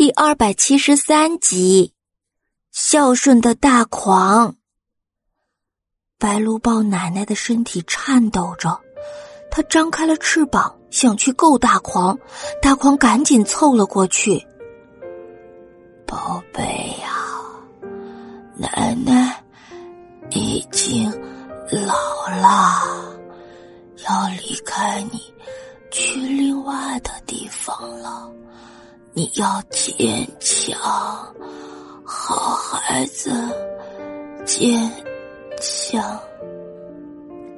第二百七十三集，孝顺的大狂。白鹿豹奶奶的身体颤抖着，它张开了翅膀，想去够大狂。大狂赶紧凑了过去。宝贝呀，奶奶已经老了，要离开你，去另外的地方了。你要坚强，好孩子，坚强。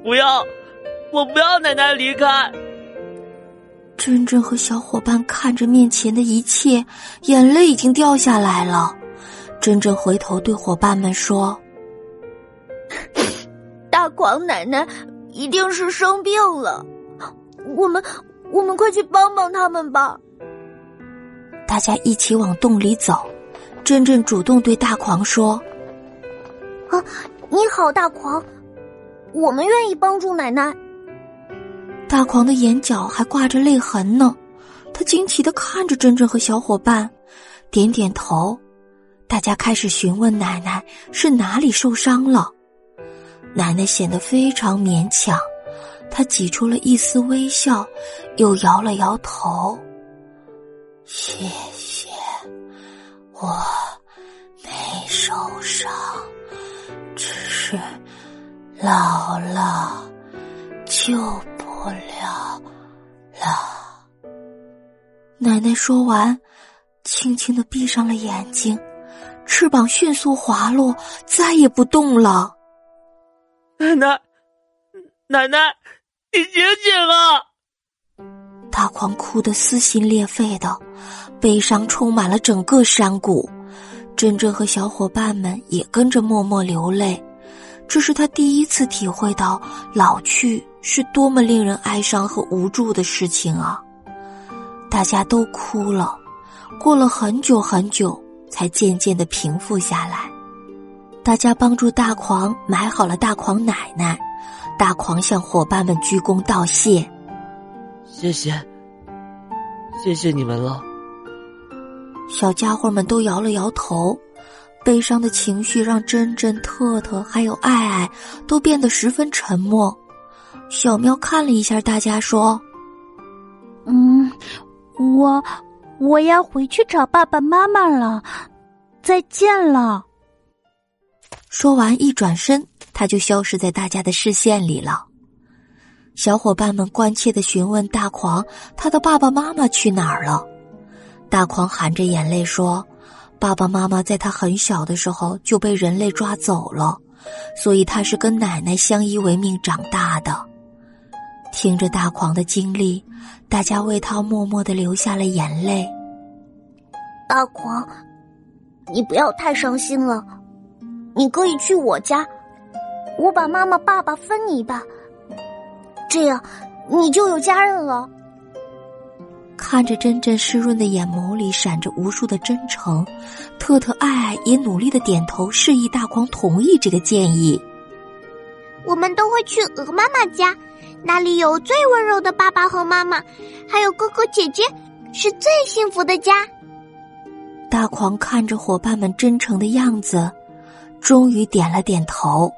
不要，我不要奶奶离开。珍珍和小伙伴看着面前的一切，眼泪已经掉下来了。珍珍回头对伙伴们说：“ 大狂奶奶一定是生病了，我们我们快去帮帮他们吧。”大家一起往洞里走，珍珍主动对大狂说：“啊，你好，大狂，我们愿意帮助奶奶。”大狂的眼角还挂着泪痕呢，他惊奇的看着珍珍和小伙伴，点点头。大家开始询问奶奶是哪里受伤了，奶奶显得非常勉强，她挤出了一丝微笑，又摇了摇头。谢谢，我没受伤，只是老了，救不了了。奶奶说完，轻轻的闭上了眼睛，翅膀迅速滑落，再也不动了。奶奶，奶奶，你醒醒啊！大狂哭得撕心裂肺的，悲伤充满了整个山谷。珍珍和小伙伴们也跟着默默流泪，这是他第一次体会到老去是多么令人哀伤和无助的事情啊！大家都哭了，过了很久很久，才渐渐的平复下来。大家帮助大狂埋好了大狂奶奶，大狂向伙伴们鞠躬道谢。谢谢，谢谢你们了。小家伙们都摇了摇头，悲伤的情绪让珍珍、特特还有爱爱都变得十分沉默。小喵看了一下大家，说：“嗯，我我要回去找爸爸妈妈了，再见了。”说完，一转身，他就消失在大家的视线里了。小伙伴们关切的询问大狂：“他的爸爸妈妈去哪儿了？”大狂含着眼泪说：“爸爸妈妈在他很小的时候就被人类抓走了，所以他是跟奶奶相依为命长大的。”听着大狂的经历，大家为他默默的流下了眼泪。大狂，你不要太伤心了，你可以去我家，我把妈妈、爸爸分你一半。这样，你就有家人了。看着珍珍湿润的眼眸里闪着无数的真诚，特特爱爱也努力的点头示意大狂同意这个建议。我们都会去鹅妈妈家，那里有最温柔的爸爸和妈妈，还有哥哥姐姐，是最幸福的家。大狂看着伙伴们真诚的样子，终于点了点头。